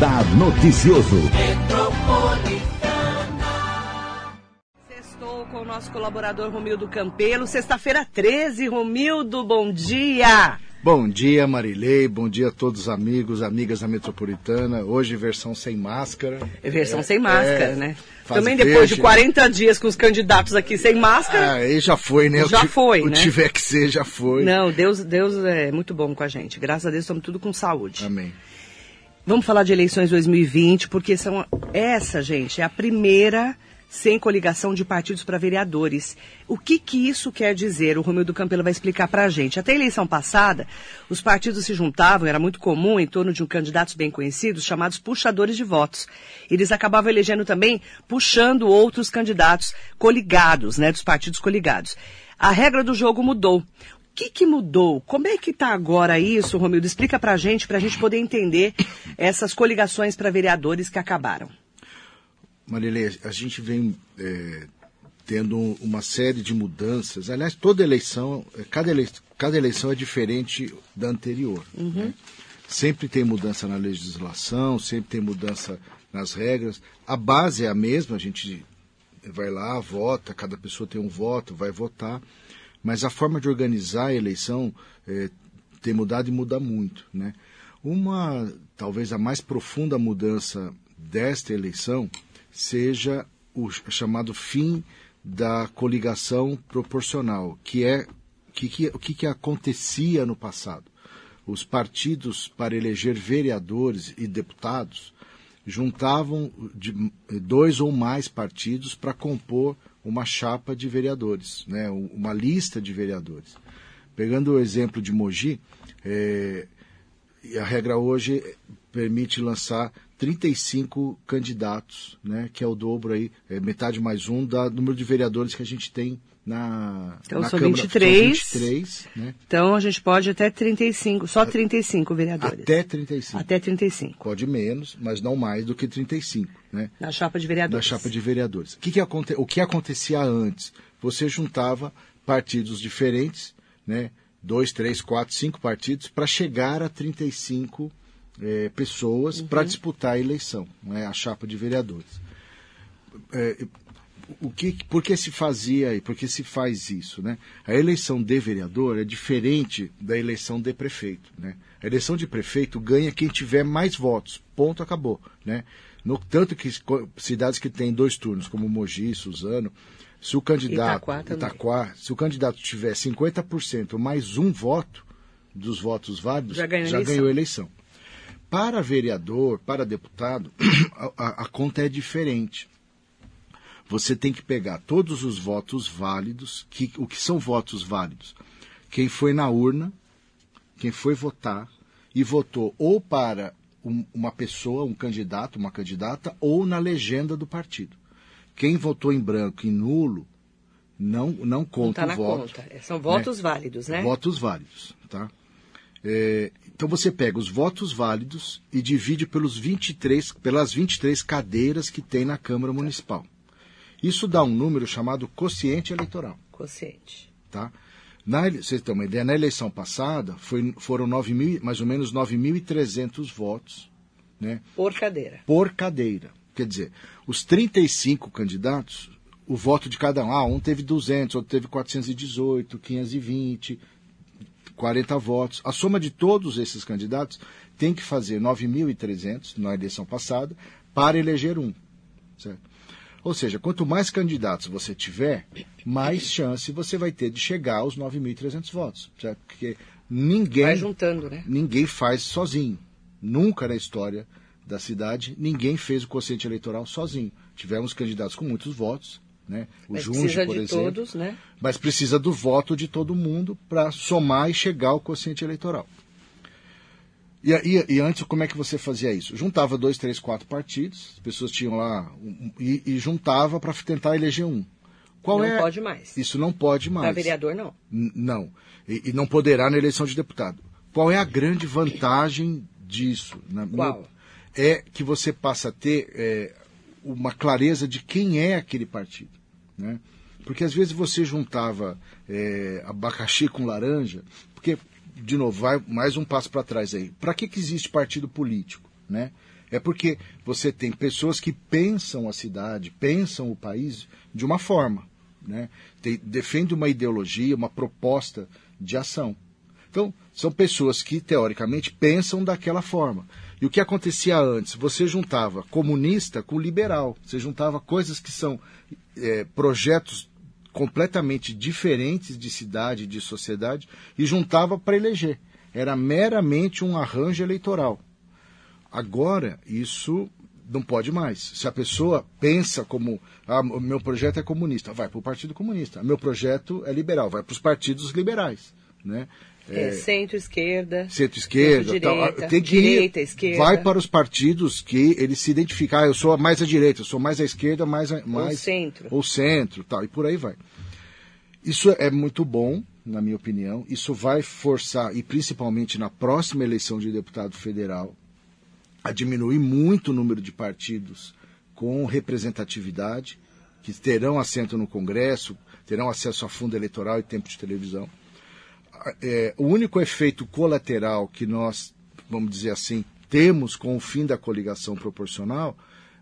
Radar Noticioso. Estou com o nosso colaborador Romildo Campelo. Sexta-feira 13, Romildo, bom dia! Bom dia, Marilei. Bom dia a todos os amigos, amigas da Metropolitana. Hoje, versão sem máscara. É versão é, sem máscara, é, né? Também peixe. depois de 40 dias com os candidatos aqui sem máscara. Ah, aí já foi, né? Já o foi, o né? tiver que ser, já foi. Não, Deus, Deus é muito bom com a gente. Graças a Deus estamos tudo com saúde. Amém. Vamos falar de eleições 2020, porque são essa, gente, é a primeira sem coligação de partidos para vereadores. O que, que isso quer dizer? O Romildo Campelo vai explicar para a gente. Até a eleição passada, os partidos se juntavam, era muito comum, em torno de um candidatos bem conhecidos, chamados puxadores de votos. Eles acabavam elegendo também, puxando outros candidatos coligados, né, dos partidos coligados. A regra do jogo mudou. O que, que mudou? Como é que está agora isso, Romildo? Explica para a gente, para a gente poder entender essas coligações para vereadores que acabaram. Marilê, a gente vem é, tendo uma série de mudanças. Aliás, toda eleição, é, cada eleição, cada eleição é diferente da anterior. Uhum. Né? Sempre tem mudança na legislação, sempre tem mudança nas regras. A base é a mesma, a gente vai lá, vota, cada pessoa tem um voto, vai votar. Mas a forma de organizar a eleição é, tem mudado e muda muito. Né? Uma, talvez a mais profunda mudança desta eleição seja o chamado fim da coligação proporcional, que é que, que, o que, que acontecia no passado. Os partidos, para eleger vereadores e deputados, juntavam de, dois ou mais partidos para compor uma chapa de vereadores, né, uma lista de vereadores. Pegando o exemplo de Mogi, é, a regra hoje permite lançar 35 candidatos, né, que é o dobro aí, é metade mais um da número de vereadores que a gente tem na, então, na são Câmara. 23. São 23, né? Então a gente pode até 35, só 35 vereadores. Até 35. Até 35. Pode menos, mas não mais do que 35, né? Na chapa de vereadores. Na chapa de vereadores. O que, que, aconte, o que acontecia antes? Você juntava partidos diferentes, né? Dois, três, quatro, cinco partidos para chegar a 35 é, pessoas uhum. para disputar a eleição, né, a chapa de vereadores. É, o que, por que se fazia e por que se faz isso? Né? A eleição de vereador é diferente da eleição de prefeito. Né? A eleição de prefeito ganha quem tiver mais votos. Ponto, acabou. Né? No, tanto que cidades que têm dois turnos, como Mogi, Suzano, se o candidato. Itaquá, Itaquá se o candidato tiver 50% mais um voto dos votos válidos, já, já ganhou a eleição. Para vereador, para deputado, a, a, conta é diferente. Você tem que pegar todos os votos válidos. Que, o que são votos válidos? Quem foi na urna, quem foi votar e votou ou para um, uma pessoa, um candidato, uma candidata, ou na legenda do partido. Quem votou em branco e nulo não, não conta não tá o voto. Conta. São votos né? válidos, né? Votos válidos, tá? É, então você pega os votos válidos e divide pelos 23, pelas 23 cadeiras que tem na Câmara Municipal. Isso dá um número chamado quociente eleitoral. Quociente. Tá? Na, vocês têm uma ideia, na eleição passada foi, foram 9 mil, mais ou menos 9.300 votos. Né? Por cadeira. Por cadeira. Quer dizer, os 35 candidatos, o voto de cada um, ah, um teve 200, outro teve 418, 520, 40 votos. A soma de todos esses candidatos tem que fazer 9.300 na eleição passada para eleger um. Certo? Ou seja, quanto mais candidatos você tiver, mais chance você vai ter de chegar aos 9.300 votos. Certo? Porque ninguém. Vai juntando, né? Ninguém faz sozinho. Nunca na história da cidade ninguém fez o quociente eleitoral sozinho. Tivemos candidatos com muitos votos, né? O mas Junge, precisa por de exemplo. todos, né? Mas precisa do voto de todo mundo para somar e chegar ao quociente eleitoral. E, e, e, antes, como é que você fazia isso? Juntava dois, três, quatro partidos, as pessoas tinham lá, um, e, e, juntava para tentar eleger um. Qual não é? pode mais. Isso não pode mais. Para vereador, não. N não. E, não poderá na eleição de deputado. Qual é a grande vantagem disso? Na Qual? É que você passa a ter é, uma clareza de quem é aquele partido. Né? Porque às vezes você juntava é, abacaxi com laranja, porque, de novo, vai mais um passo para trás aí. Para que, que existe partido político? Né? É porque você tem pessoas que pensam a cidade, pensam o país de uma forma, né? Tem, defende uma ideologia, uma proposta de ação. Então, são pessoas que, teoricamente, pensam daquela forma. E o que acontecia antes? Você juntava comunista com liberal. Você juntava coisas que são é, projetos completamente diferentes de cidade, de sociedade, e juntava para eleger. Era meramente um arranjo eleitoral. Agora, isso não pode mais. Se a pessoa pensa como, ah, meu projeto é comunista, vai para o Partido Comunista. Meu projeto é liberal, vai para os partidos liberais. Né? É, centro-esquerda. Centro-esquerda. Centro tem que direita, esquerda. Vai para os partidos que eles se identificam. Ah, eu sou mais à direita, eu sou mais à esquerda, mais. A, mais ou centro. Ou centro, tal, e por aí vai. Isso é muito bom, na minha opinião. Isso vai forçar, e principalmente na próxima eleição de deputado federal, a diminuir muito o número de partidos com representatividade, que terão assento no Congresso, terão acesso a fundo eleitoral e tempo de televisão é, o único efeito colateral que nós, vamos dizer assim, temos com o fim da coligação proporcional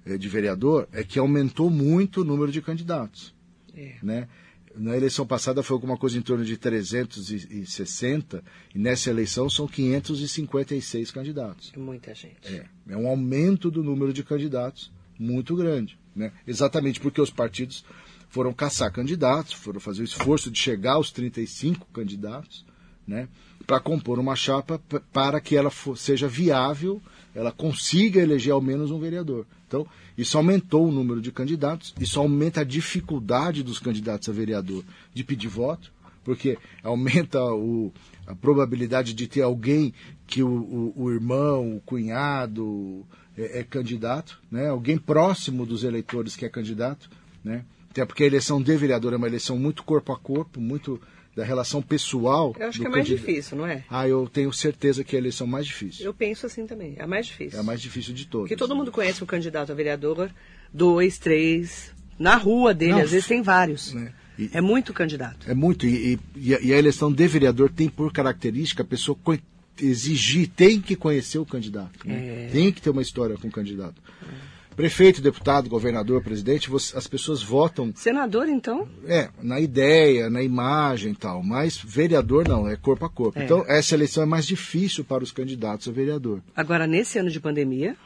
é, de vereador é que aumentou muito o número de candidatos. É. Né? Na eleição passada foi alguma coisa em torno de 360 e nessa eleição são 556 candidatos. É muita gente. É, é um aumento do número de candidatos muito grande. Né? Exatamente porque os partidos foram caçar candidatos, foram fazer o esforço de chegar aos 35 candidatos né, para compor uma chapa para que ela for, seja viável, ela consiga eleger ao menos um vereador. Então, isso aumentou o número de candidatos, isso aumenta a dificuldade dos candidatos a vereador de pedir voto, porque aumenta o, a probabilidade de ter alguém que o, o, o irmão, o cunhado é, é, candidato, né? alguém próximo dos eleitores que é candidato, né? até porque a eleição de vereador é uma eleição muito corpo a corpo, muito da relação pessoal. Eu acho que é mais candidato. difícil, não é? Ah, eu tenho certeza que é a eleição mais difícil. Eu penso assim também. É a mais difícil. É a mais difícil de todas. Porque todo mundo conhece o candidato a vereador, dois, três, na rua dele, não, às vezes tem vários. Né? E, é muito candidato. É muito. E, e, e, a eleição de vereador tem por característica a pessoa exigir, tem que conhecer o candidato. Né? É. Tem que ter uma história com o candidato. É. Prefeito, deputado, governador, presidente, você, as pessoas votam. Senador, então? É, na ideia, na imagem e tal. Mas vereador não, é corpo a corpo. É. Então, essa eleição é mais difícil para os candidatos a vereador. Agora, nesse ano de pandemia.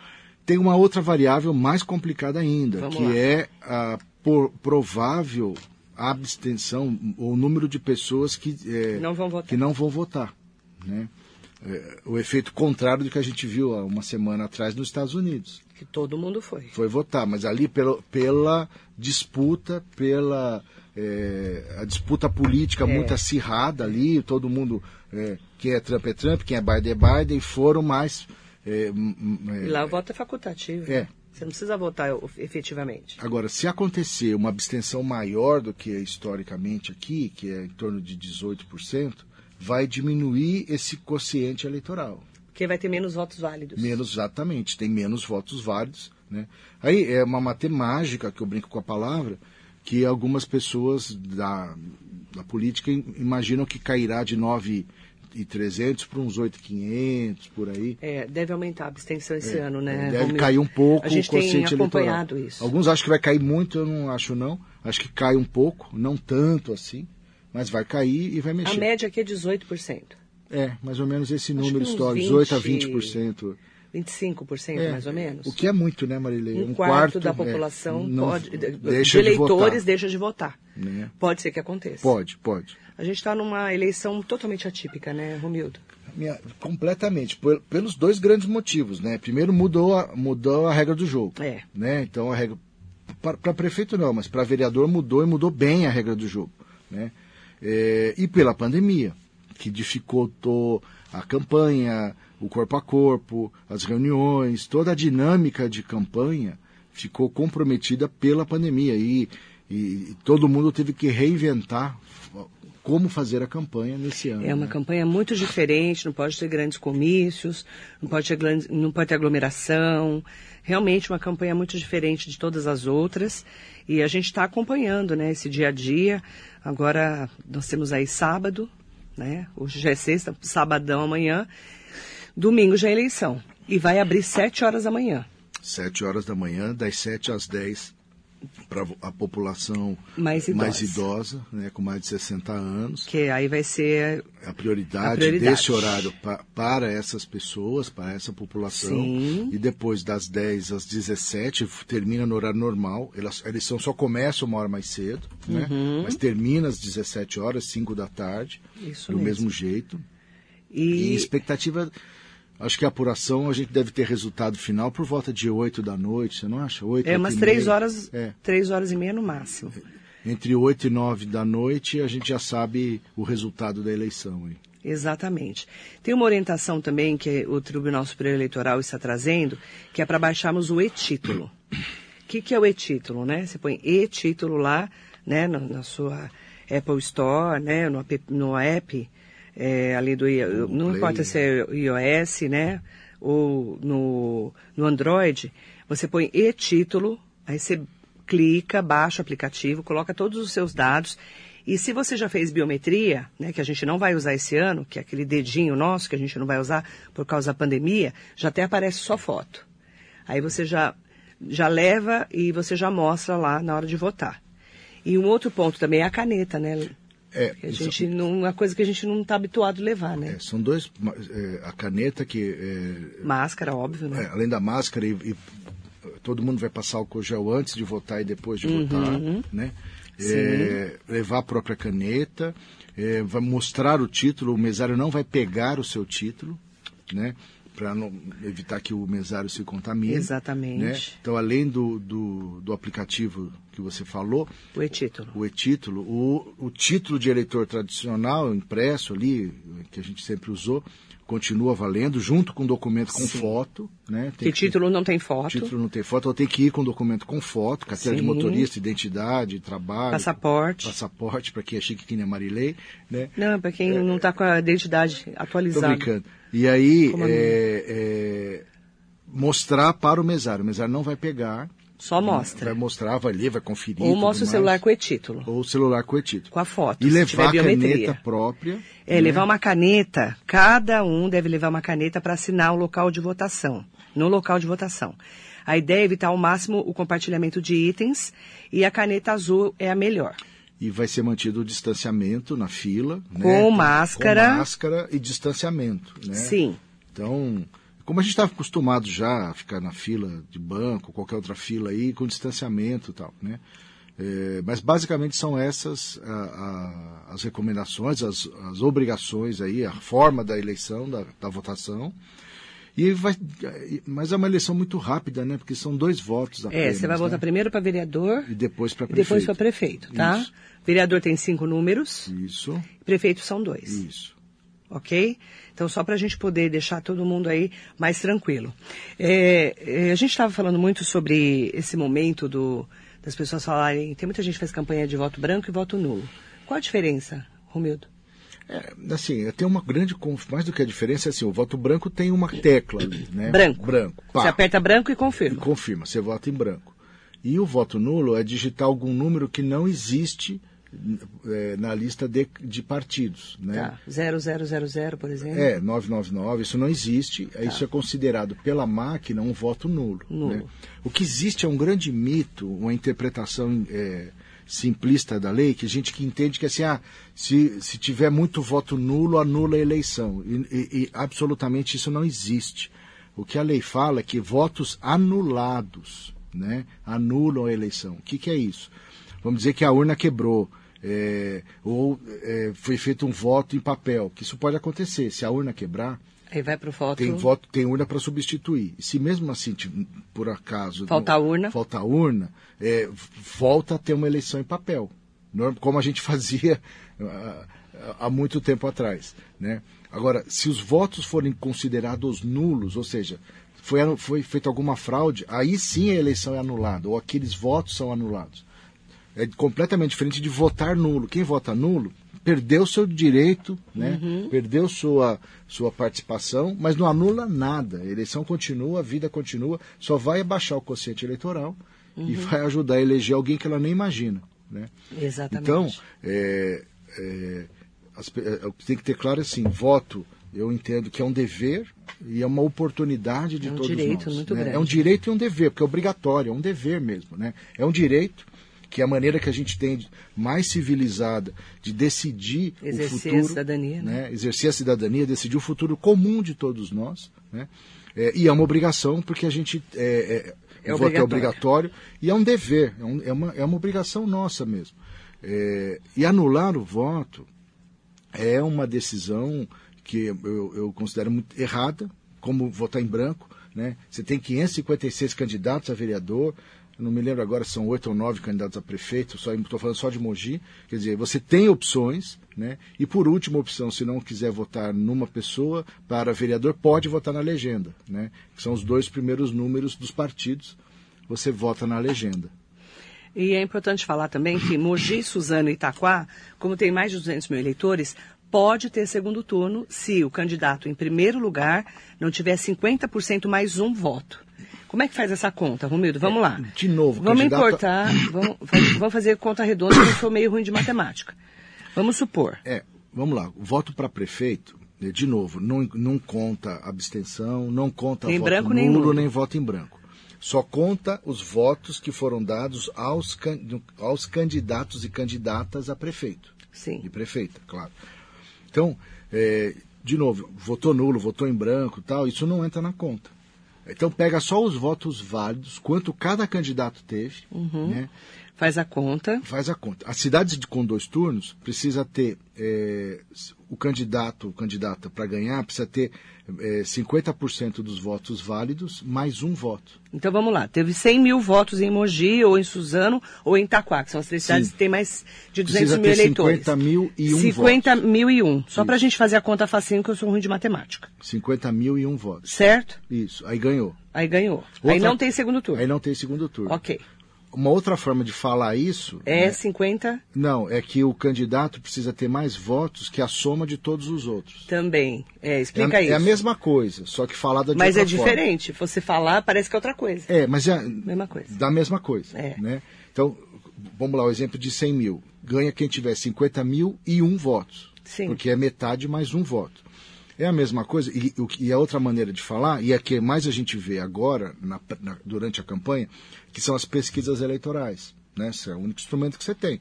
Tem uma outra variável mais complicada ainda, Vamos que lá. é a por, provável abstenção, o número de pessoas que, é, não, vão que não vão votar. Né? É, o efeito contrário do que a gente viu há uma semana atrás nos Estados Unidos que todo mundo foi. Foi votar, mas ali pela, pela disputa, pela é, a disputa política é. muito acirrada ali, todo mundo, é, quem é Trump é Trump, quem é Biden é Biden, foram mais... É, e lá o voto é facultativo. É. Você não precisa votar efetivamente. Agora, se acontecer uma abstenção maior do que historicamente aqui, que é em torno de 18%, vai diminuir esse quociente eleitoral. Porque vai ter menos votos válidos. Menos, exatamente, tem menos votos válidos. Né? Aí é uma matemática, que eu brinco com a palavra, que algumas pessoas da, da política imaginam que cairá de 9 e 300 para uns 8,500 por aí. É, deve aumentar a abstenção esse é, ano, né? Deve Romeu? cair um pouco a gente o tem acompanhado eleitoral. isso. Alguns acham que vai cair muito, eu não acho não. Acho que cai um pouco, não tanto assim, mas vai cair e vai mexer. A média aqui é 18%. É, mais ou menos esse número histórico, 18 a 20%. 25% é, mais ou menos. O que é muito, né, Marilei? Um, um quarto, quarto, da é, população é, pode, deixa de eleitores de deixa de votar. Né? Pode ser que aconteça. Pode, pode. A gente está numa eleição totalmente atípica, né, Romildo? Minha, completamente, por, pelos dois grandes motivos, né? Primeiro mudou a, mudou a regra do jogo. É. Né? Então a regra para prefeito não, mas para vereador mudou e mudou bem a regra do jogo, né? É, e pela pandemia que dificultou a campanha, o corpo a corpo, as reuniões, toda a dinâmica de campanha ficou comprometida pela pandemia e, e, todo mundo teve que reinventar como fazer a campanha nesse ano. É uma né? campanha muito diferente, não pode ter grandes comícios, não pode ter, não pode ter aglomeração. Realmente uma campanha muito diferente de todas as outras. E a gente está acompanhando né, esse dia a dia. Agora nós temos aí sábado, né? Hoje já é sexta, sabadão amanhã. Domingo já é eleição. E vai abrir sete horas da manhã. 7 horas da manhã, das 7 às 10 para a população mais idosa, mais idosa né, com mais de 60 anos. Que aí vai ser a prioridade, a prioridade. desse horário pa, para essas pessoas, para essa população. Sim. E depois das 10 às 17, termina no horário normal. Elas, eles são, só começam uma hora mais cedo, né? Uhum. mas termina às 17 horas, 5 da tarde, Isso do mesmo. mesmo jeito. E, E expectativa, acho que a apuração a gente deve ter resultado final por volta de 8 da noite, você não acha? 8, é umas 8 e três meia. horas, É. três horas e meia no máximo. Entre 8 e 9 da noite a gente já sabe o resultado da eleição. Hein? Exatamente. Tem uma orientação também que o Tribunal Superior Eleitoral está trazendo, que é para baixarmos o e-título. O que, que é o e-título, né? Você põe e-título lá, né, na, na sua Apple Store, né, no no app é, ali do não Play. importa se é iOS, né, ou no, no Android, você põe e-título, aí você clica, baixa o aplicativo, coloca todos os seus dados e se você já fez biometria, né, que a gente não vai usar esse ano, que é aquele dedinho nosso que a gente não vai usar por causa da pandemia, já até aparece sua foto. Aí você já, já leva e você já mostra lá na hora de votar. E um outro ponto também é a caneta, né? É, a isso- gente não, uma coisa que a gente não está habituado a levar, né? é, são dois. é, a caneta que é, Máscara, óbvio, né? É, além da máscara, e, e todo mundo vai passar álcool gel antes de votar e depois de votar, né? É, levar a própria caneta, é, vai mostrar o título, o mesário não vai pegar o seu título, né? Para evitar que o mesário se contamine. Exatamente. né? Então, além do, do, do aplicativo que você falou, O e-título. o e-título, o, o título de eleitor tradicional, impresso ali, que a gente sempre usou, continua valendo, junto com o documento com Sim. foto. Né? Tem Que que- título não tem foto, título não tem foto, ela tem que ir com documento com foto, carteira de motorista, identidade, trabalho. passaporte. Passaporte, para quem é chique que nem a Marilei, né? Não, para quem não está com a identidade Tô atualizada. brincando. E aí, é, é, mostrar para o mesário. O mesário não vai pegar. Só né? mostra. Vai mostrar, vai ler, vai conferir. Ou mostra o mais. celular com e-título. Ou o celular com e-título. Com a foto, E levar a caneta própria. É, né? levar uma caneta, cada um deve levar uma caneta para assinar o local de votação, no local de votação. A ideia é evitar ao máximo o compartilhamento de itens e a caneta azul é a melhor. E vai ser mantido o distanciamento na fila. né? Com máscara. Com máscara e distanciamento. Né? Sim. Então, como a gente estava acostumado já a ficar na fila de banco, qualquer outra fila aí, com distanciamento e tal, né? É, mas basicamente são essas a- a- as recomendações, as, as obrigações aí, a forma da eleição, da, da votação. E vai, mas é uma eleição muito rápida, né? Porque são dois votos É, apenas. você vai né? votar primeiro para vereador E depois para e prefeito. depois para prefeito, tá? Isso. Vereador tem cinco números, Isso, prefeito são dois. isso. Ok? Então, só para a gente poder deixar todo mundo aí mais tranquilo. É, é, a gente estava falando muito sobre esse momento do, das pessoas falarem. Tem muita gente que faz campanha de voto branco e voto nulo. Qual a diferença, Romildo? É, assim, tem uma grande. Mais do que a diferença, é assim, o voto branco tem uma tecla ali, né? Branco. Branco. Pá. Você aperta branco e E confirma. confirma, você vota em branco. E o voto nulo é digitar algum número que não existe é, na lista de, de partidos. Né? Tá. 0000, por exemplo. É, 999, isso não existe. Isso é considerado pela máquina um voto nulo. Nulo. né? O que existe é um grande mito, uma interpretação é, simplista da lei, que a gente que entende que assim, ah, se, se tiver muito voto nulo, anula a eleição. E, e- e absolutamente isso não existe. O que a lei fala é que votos anulados né, anulam a eleição. O que, que é isso? Vamos dizer que a urna quebrou. É, ou é, foi feito um voto em papel, que isso pode acontecer. Se a urna quebrar, Aí vai pro voto. tem voto, tem urna para substituir. E se mesmo assim, por acaso, Falta a urna. falta urna, é, volta a ter uma eleição em papel, como a gente fazia ah, há muito tempo atrás, né? Agora, se os votos forem considerados nulos, ou seja, foi, foi feita alguma fraude, aí sim a eleição é anulada, ou aqueles votos são anulados. É completamente diferente de votar nulo. Quem vota nulo perdeu seu direito, né? perdeu sua, sua participação, mas não anula nada. A eleição continua, a vida continua, só vai abaixar o quociente eleitoral e vai ajudar a eleger alguém que ela nem imagina. Né? Exatamente. Então, é, é, as é, tem que ter claro é assim, voto eu entendo que é um dever e é uma oportunidade de É um todos direito nós. muito né? grande. É um direito e um dever, porque é obrigatório, é um dever mesmo. Né? É um direito que é a maneira que a gente tem mais civilizada de decidir Exercer o a futuro, cidadania, né? Exercer a cidadania, decidir o futuro comum de todos nós, né? É, e é uma obrigação porque a gente é, é, É o voto é obrigatório. obrigatório e é um dever, é, um- é uma, é uma obrigação nossa mesmo. É, e anular o voto é uma decisão que eu, eu considero muito errada, como votar em branco. Né? Você tem 556 candidatos a vereador, não me lembro agora se são oito ou nove candidatos a prefeito, estou falando só de Mogi. Quer dizer, você tem opções, né? e por última opção, se não quiser votar numa pessoa para vereador, pode votar na legenda, né? que são os dois primeiros números dos partidos, você vota na legenda. E é importante falar também que Mogi, Suzano e Itaquá, como tem mais de 200 mil eleitores, pode ter segundo turno se o candidato em primeiro lugar não tiver 50% mais um voto. Como é que faz essa conta, Romildo? Vamos lá. de novo, Vamos candidato- importar, vamos, vamos fazer conta redonda, porque eu sou meio ruim de matemática. Vamos supor. É, vamos lá. O voto para prefeito, eh, de novo, não, não conta abstenção, não conta Nem voto branco, nulo, nem nulo. nem voto em branco. Só conta os votos que foram dados aos, aos candidatos e candidatas a prefeito. Sim. E prefeita, claro. Então, eh, de novo, votou nulo, votou em branco e tal, isso não entra na conta. Então pega só os votos válidos, quanto cada candidato teve, Uhum. né? Faz a conta. faz a conta. As cidades de- com dois turnos precisa ter eh, o candidato, o candidata para ganhar precisa ter eh, 50% dos votos válidos mais um voto. Então vamos lá. Teve 100 mil votos em Mogi, ou em Suzano, ou em Itaquá, que são as três cidades que têm mais de 200 Precisa mil ter eleitores. 50 mil e um 50 mil e um. Só para a gente fazer a conta facinho, que eu sou ruim de matemática. 50 mil e um votos. Certo? Isso, aí ganhou. Aí ganhou. Aí Outra- não tem segundo turno. Aí não tem segundo turno. Ok. Uma outra forma de falar isso. É né, 50 Não, é que o candidato precisa ter mais votos que a soma de todos os outros. também. É, É, explica a- isso. é a mesma coisa, só que falada de Mas é outra forma. diferente. Você falar, parece que é outra coisa. É, mas é Mesma coisa. da mesma coisa. É. Né? Então, vamos lá, o exemplo de 100 mil. Ganha quem tiver 50 mil e um voto. Sim. Porque é metade mais um voto. É a mesma coisa, e, e a outra maneira de falar, e a que mais a gente vê agora, na- na- durante a campanha, que são as pesquisas eleitorais. Né? Esse é o único instrumento que você tem.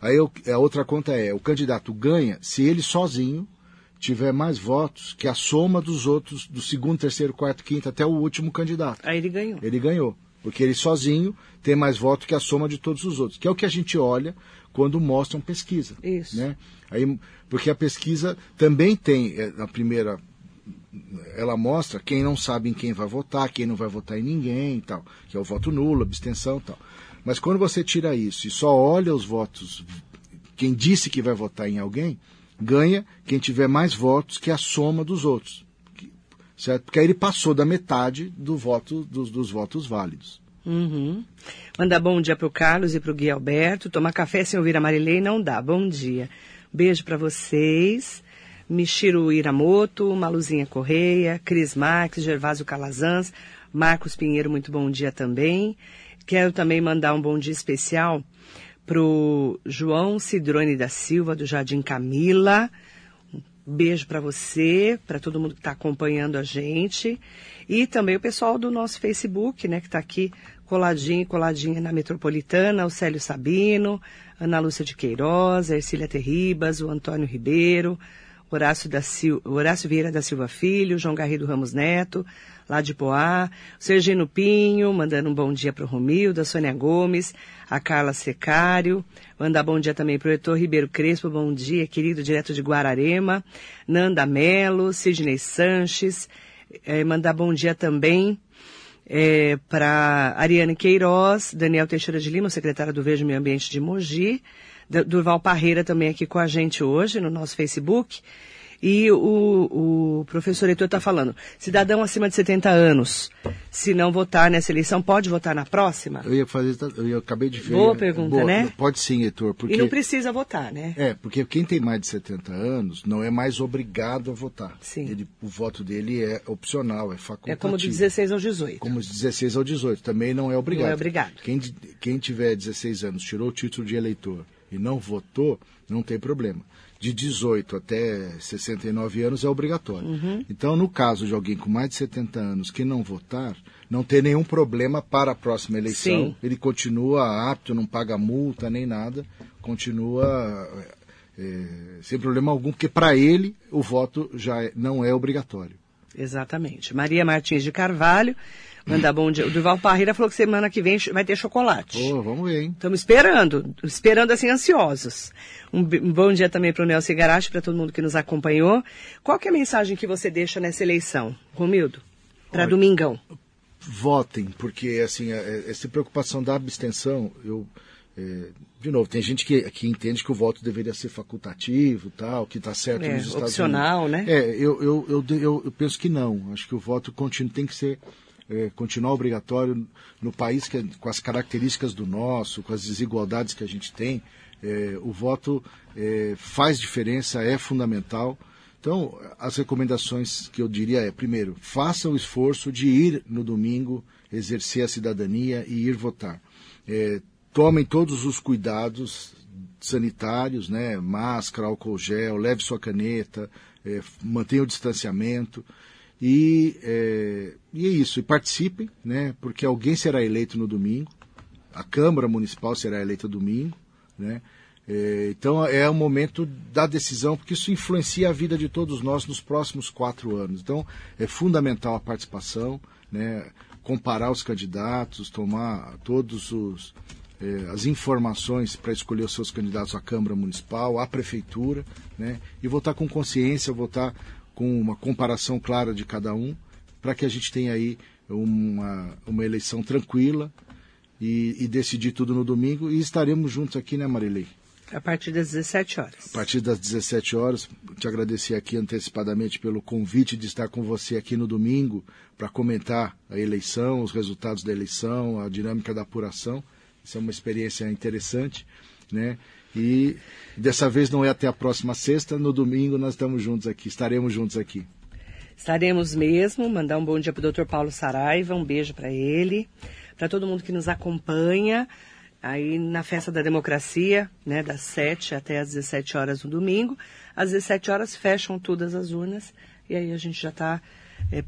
Aí eu- a outra conta é, o candidato ganha se ele sozinho tiver mais votos que a soma dos outros, do segundo, terceiro, quarto, quinto, até o último candidato. Aí ele ganhou. Ele ganhou. Porque ele sozinho tem mais voto que a soma de todos os outros. Que é o que a gente olha quando mostram pesquisa. Isso. Né? Aí, porque a pesquisa também tem, é, na primeira, ela mostra quem não sabe em quem vai votar, quem não vai votar em ninguém e tal. Que é o voto nulo, abstenção e tal. Mas quando você tira isso e só olha os votos, quem disse que vai votar em alguém, ganha quem tiver mais votos que a soma dos outros. Certo? Porque aí ele passou da metade do voto, dos, dos votos válidos. Uhum. Mandar bom dia pro Carlos e pro Gui Alberto. Tomar café sem ouvir a Marilei não dá. Bom dia. Beijo para vocês. Michiro Iramoto, Maluzinha Correia, Cris Max, Gervásio Calazans, Marcos Pinheiro, muito bom dia também. Quero também mandar um bom dia especial pro João Cidrone da Silva, do Jardim Camila. Beijo para você, para todo mundo que está acompanhando a gente. E também o pessoal do nosso Facebook, né, que está aqui coladinho, coladinha na Metropolitana, o Célio Sabino, Ana Lúcia de Queiroz, a Ercília Terribas, o Antônio Ribeiro, Horácio, da Sil... Horácio Vieira da Silva Filho, João Garrido Ramos Neto, lá de Poá, Sergino Pinho, mandando um bom dia para o Romildo, a Sônia Gomes, a Carla Secário, mandar bom dia também para o Heitor Ribeiro Crespo, bom dia, querido, direto de Guararema, Nanda Melo, Sidney Sanches, eh, mandar bom dia também é, para Ariane Queiroz, Daniel Teixeira de Lima, secretária do Verde Meio Ambiente de Mogi, Durval Parreira também aqui com a gente hoje no nosso Facebook. E o, o professor Heitor está falando, cidadão acima de 70 anos, se não votar nessa eleição, pode votar na próxima? Eu ia fazer, eu acabei de ver. Boa pergunta, né? Pode sim, Heitor, porque E não precisa votar, né? é, porque quem tem mais de 70 anos não é mais obrigado a votar. Sim. Ele, o voto dele é opcional, é É facultativo. como de 16 ao 18. Como de 16 ao 18, também não é obrigado. Não é obrigado. Quem, quem tiver 16 anos, tirou o título de eleitor e não votou, não tem problema. De 18 até 69 anos é obrigatório. Uhum. Então, no caso de alguém com mais de 70 anos que não votar, não tem nenhum problema para a próxima eleição. Sim. Ele continua apto, não paga multa nem nada, continua é, sem problema algum, porque para ele o voto já é- não é obrigatório. Exatamente. Maria Martins de Carvalho, manda bom dia. O Duval Parreira falou que semana que vem vai ter chocolate. Pô, vamos ver, hein? Estamos esperando, esperando assim, ansiosos. Um, um bom dia também para o Nelson Igarashi, para todo mundo que nos acompanhou. Qual é a mensagem que você deixa nessa eleição, Romildo? Para domingão. votem, porque assim, é- é- essa preocupação da abstenção, eu é, de novo, tem gente que, que entende que o voto deveria ser facultativo, tal, que está certo É, nos Estados opcional, Unidos. né? É, eu, eu, eu, eu, penso que não. Acho que o voto continu, tem que ser é, continuar obrigatório no país que, é- com as características do nosso, com as desigualdades que a gente tem. É, o voto é, faz diferença, é fundamental. Então, as recomendações que eu diria é, primeiro, faça o esforço de ir no domingo, exercer a cidadania e ir votar. É, tomem todos os cuidados sanitários, né? Máscara, álcool gel, leve sua caneta, é, mantenha o distanciamento. E é, e é isso, e participem, né? Porque alguém será eleito no domingo, a Câmara Municipal será eleita domingo, né? É, então é o momento da decisão, porque isso influencia a vida de todos nós nos próximos quatro anos. Então é fundamental a participação, né? comparar os candidatos, tomar todos os eh, as informações para escolher os seus candidatos à Câmara Municipal, à Prefeitura, né? e votar com consciência, votar com uma comparação clara de cada um, para que a gente tenha aí uma, uma eleição tranquila e, e decidir tudo no domingo. E estaremos juntos aqui, né, Marilei? A partir das 17 horas. A partir das 17 horas, te agradecer aqui antecipadamente pelo convite de estar com você aqui no domingo para comentar a eleição, os resultados da eleição, a dinâmica da apuração. Isso é uma experiência interessante, né? E dessa vez não é até a próxima sexta, no domingo nós estamos juntos aqui, estaremos juntos aqui. Estaremos mesmo. Mandar um bom dia para o Dr. Paulo Saraiva, um beijo para ele, para todo mundo que nos acompanha aí na Festa da Democracia, né, das 7 até as 17 horas no domingo. Às 17 horas fecham todas as urnas e aí a gente já está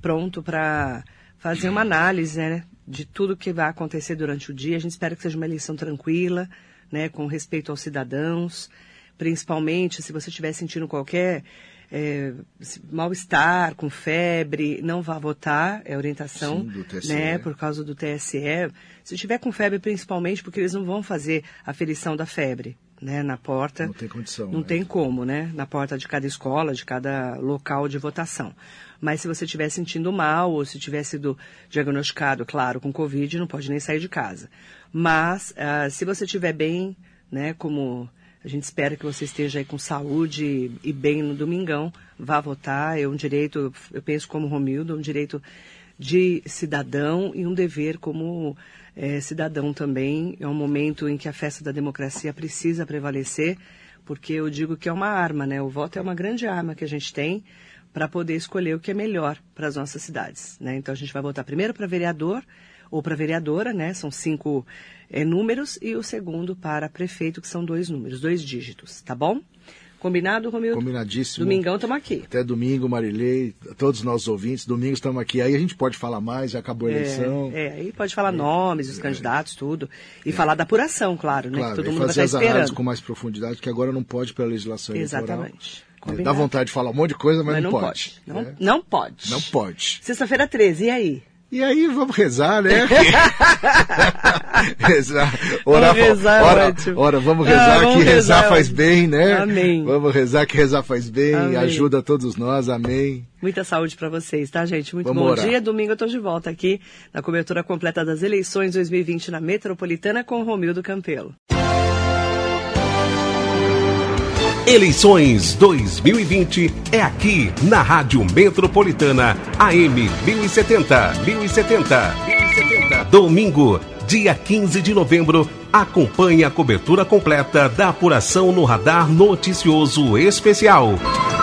pronto para fazer uma análise né, de tudo que vai acontecer durante o dia. A gente espera que seja uma eleição tranquila, né, com respeito aos cidadãos, principalmente se você estiver sentindo qualquer é, mal-estar, com febre, não vá votar, é orientação, Sim, do TSE. né, por causa do TSE. Se tiver com febre, principalmente, porque eles não vão fazer a ferição da febre, né, na porta. Não tem condição. Não né? tem como, né, na porta de cada escola, de cada local de votação. Mas se você estiver sentindo mal ou se tiver sido diagnosticado, claro, com Covid, não pode nem sair de casa. Mas, ah, se você estiver bem, né, como a gente espera que você esteja aí com saúde e bem no domingão, vá votar. É um direito, eu penso como Romildo, um direito de cidadão e um dever como eh, cidadão também. É um momento em que a festa da democracia precisa prevalecer, porque eu digo que é uma arma, né? O voto é uma grande arma que a gente tem para poder escolher o que é melhor para as nossas cidades, né? Então a gente vai votar primeiro para vereador ou para vereadora, né? São cinco é, números e o segundo para prefeito, que são dois números, dois dígitos, tá bom? Combinado, Romildo? Combinadíssimo. Domingão estamos aqui. Até domingo, Marilei, todos os nossos ouvintes, domingo estamos aqui. Aí a gente pode falar mais, acabou a eleição. É, é, aí pode falar nomes, os candidatos, tudo. E falar da apuração, claro, né? Claro, que todo mundo vai fazer estar as análises esperando. com mais profundidade, que agora não pode pela legislação eleitoral. Exatamente. É, Dá vontade de falar um monte de coisa, mas, Mas não, não pode. Não, né? não pode. Não pode. Sexta-feira 13, e aí? E aí, vamos rezar, né? rezar. Orar, Vamos rezar, é ora, ora, vamos Ah, rezar vamos que rezar rezar, faz ótimo. bem, né? Amém. Vamos rezar que rezar faz bem, Amém. ajuda todos nós, amém. Muita saúde para vocês, tá, gente? Muito Vamos bom orar. dia. Domingo eu tô de volta aqui na cobertura completa das eleições 2020 na Metropolitana com Romildo Campelo. Eleições 2020 é aqui na Rádio Metropolitana AM 1070, 1070, 1070. Domingo, dia 15 de novembro, acompanhe a cobertura completa da apuração no Radar Noticioso Especial.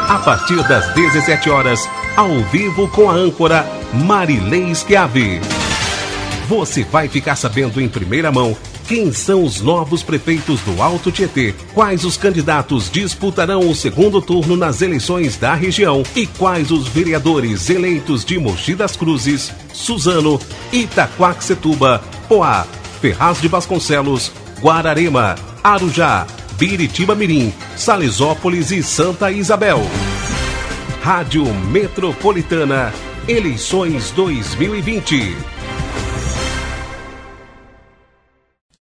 A partir das 17 horas, ao vivo com a âncora Marilei Schiavi. Você vai ficar sabendo em primeira mão Quem são os novos prefeitos do Alto Tietê? Quais os candidatos disputarão o segundo turno nas eleições da região? E quais os vereadores eleitos de Mogi das Cruzes, Suzano, Itaquaquecetuba, Poá, Ferraz de Vasconcelos, Guararema, Arujá, Biritiba Mirim, Salisópolis e Santa Isabel. Rádio Metropolitana, eleições 2020.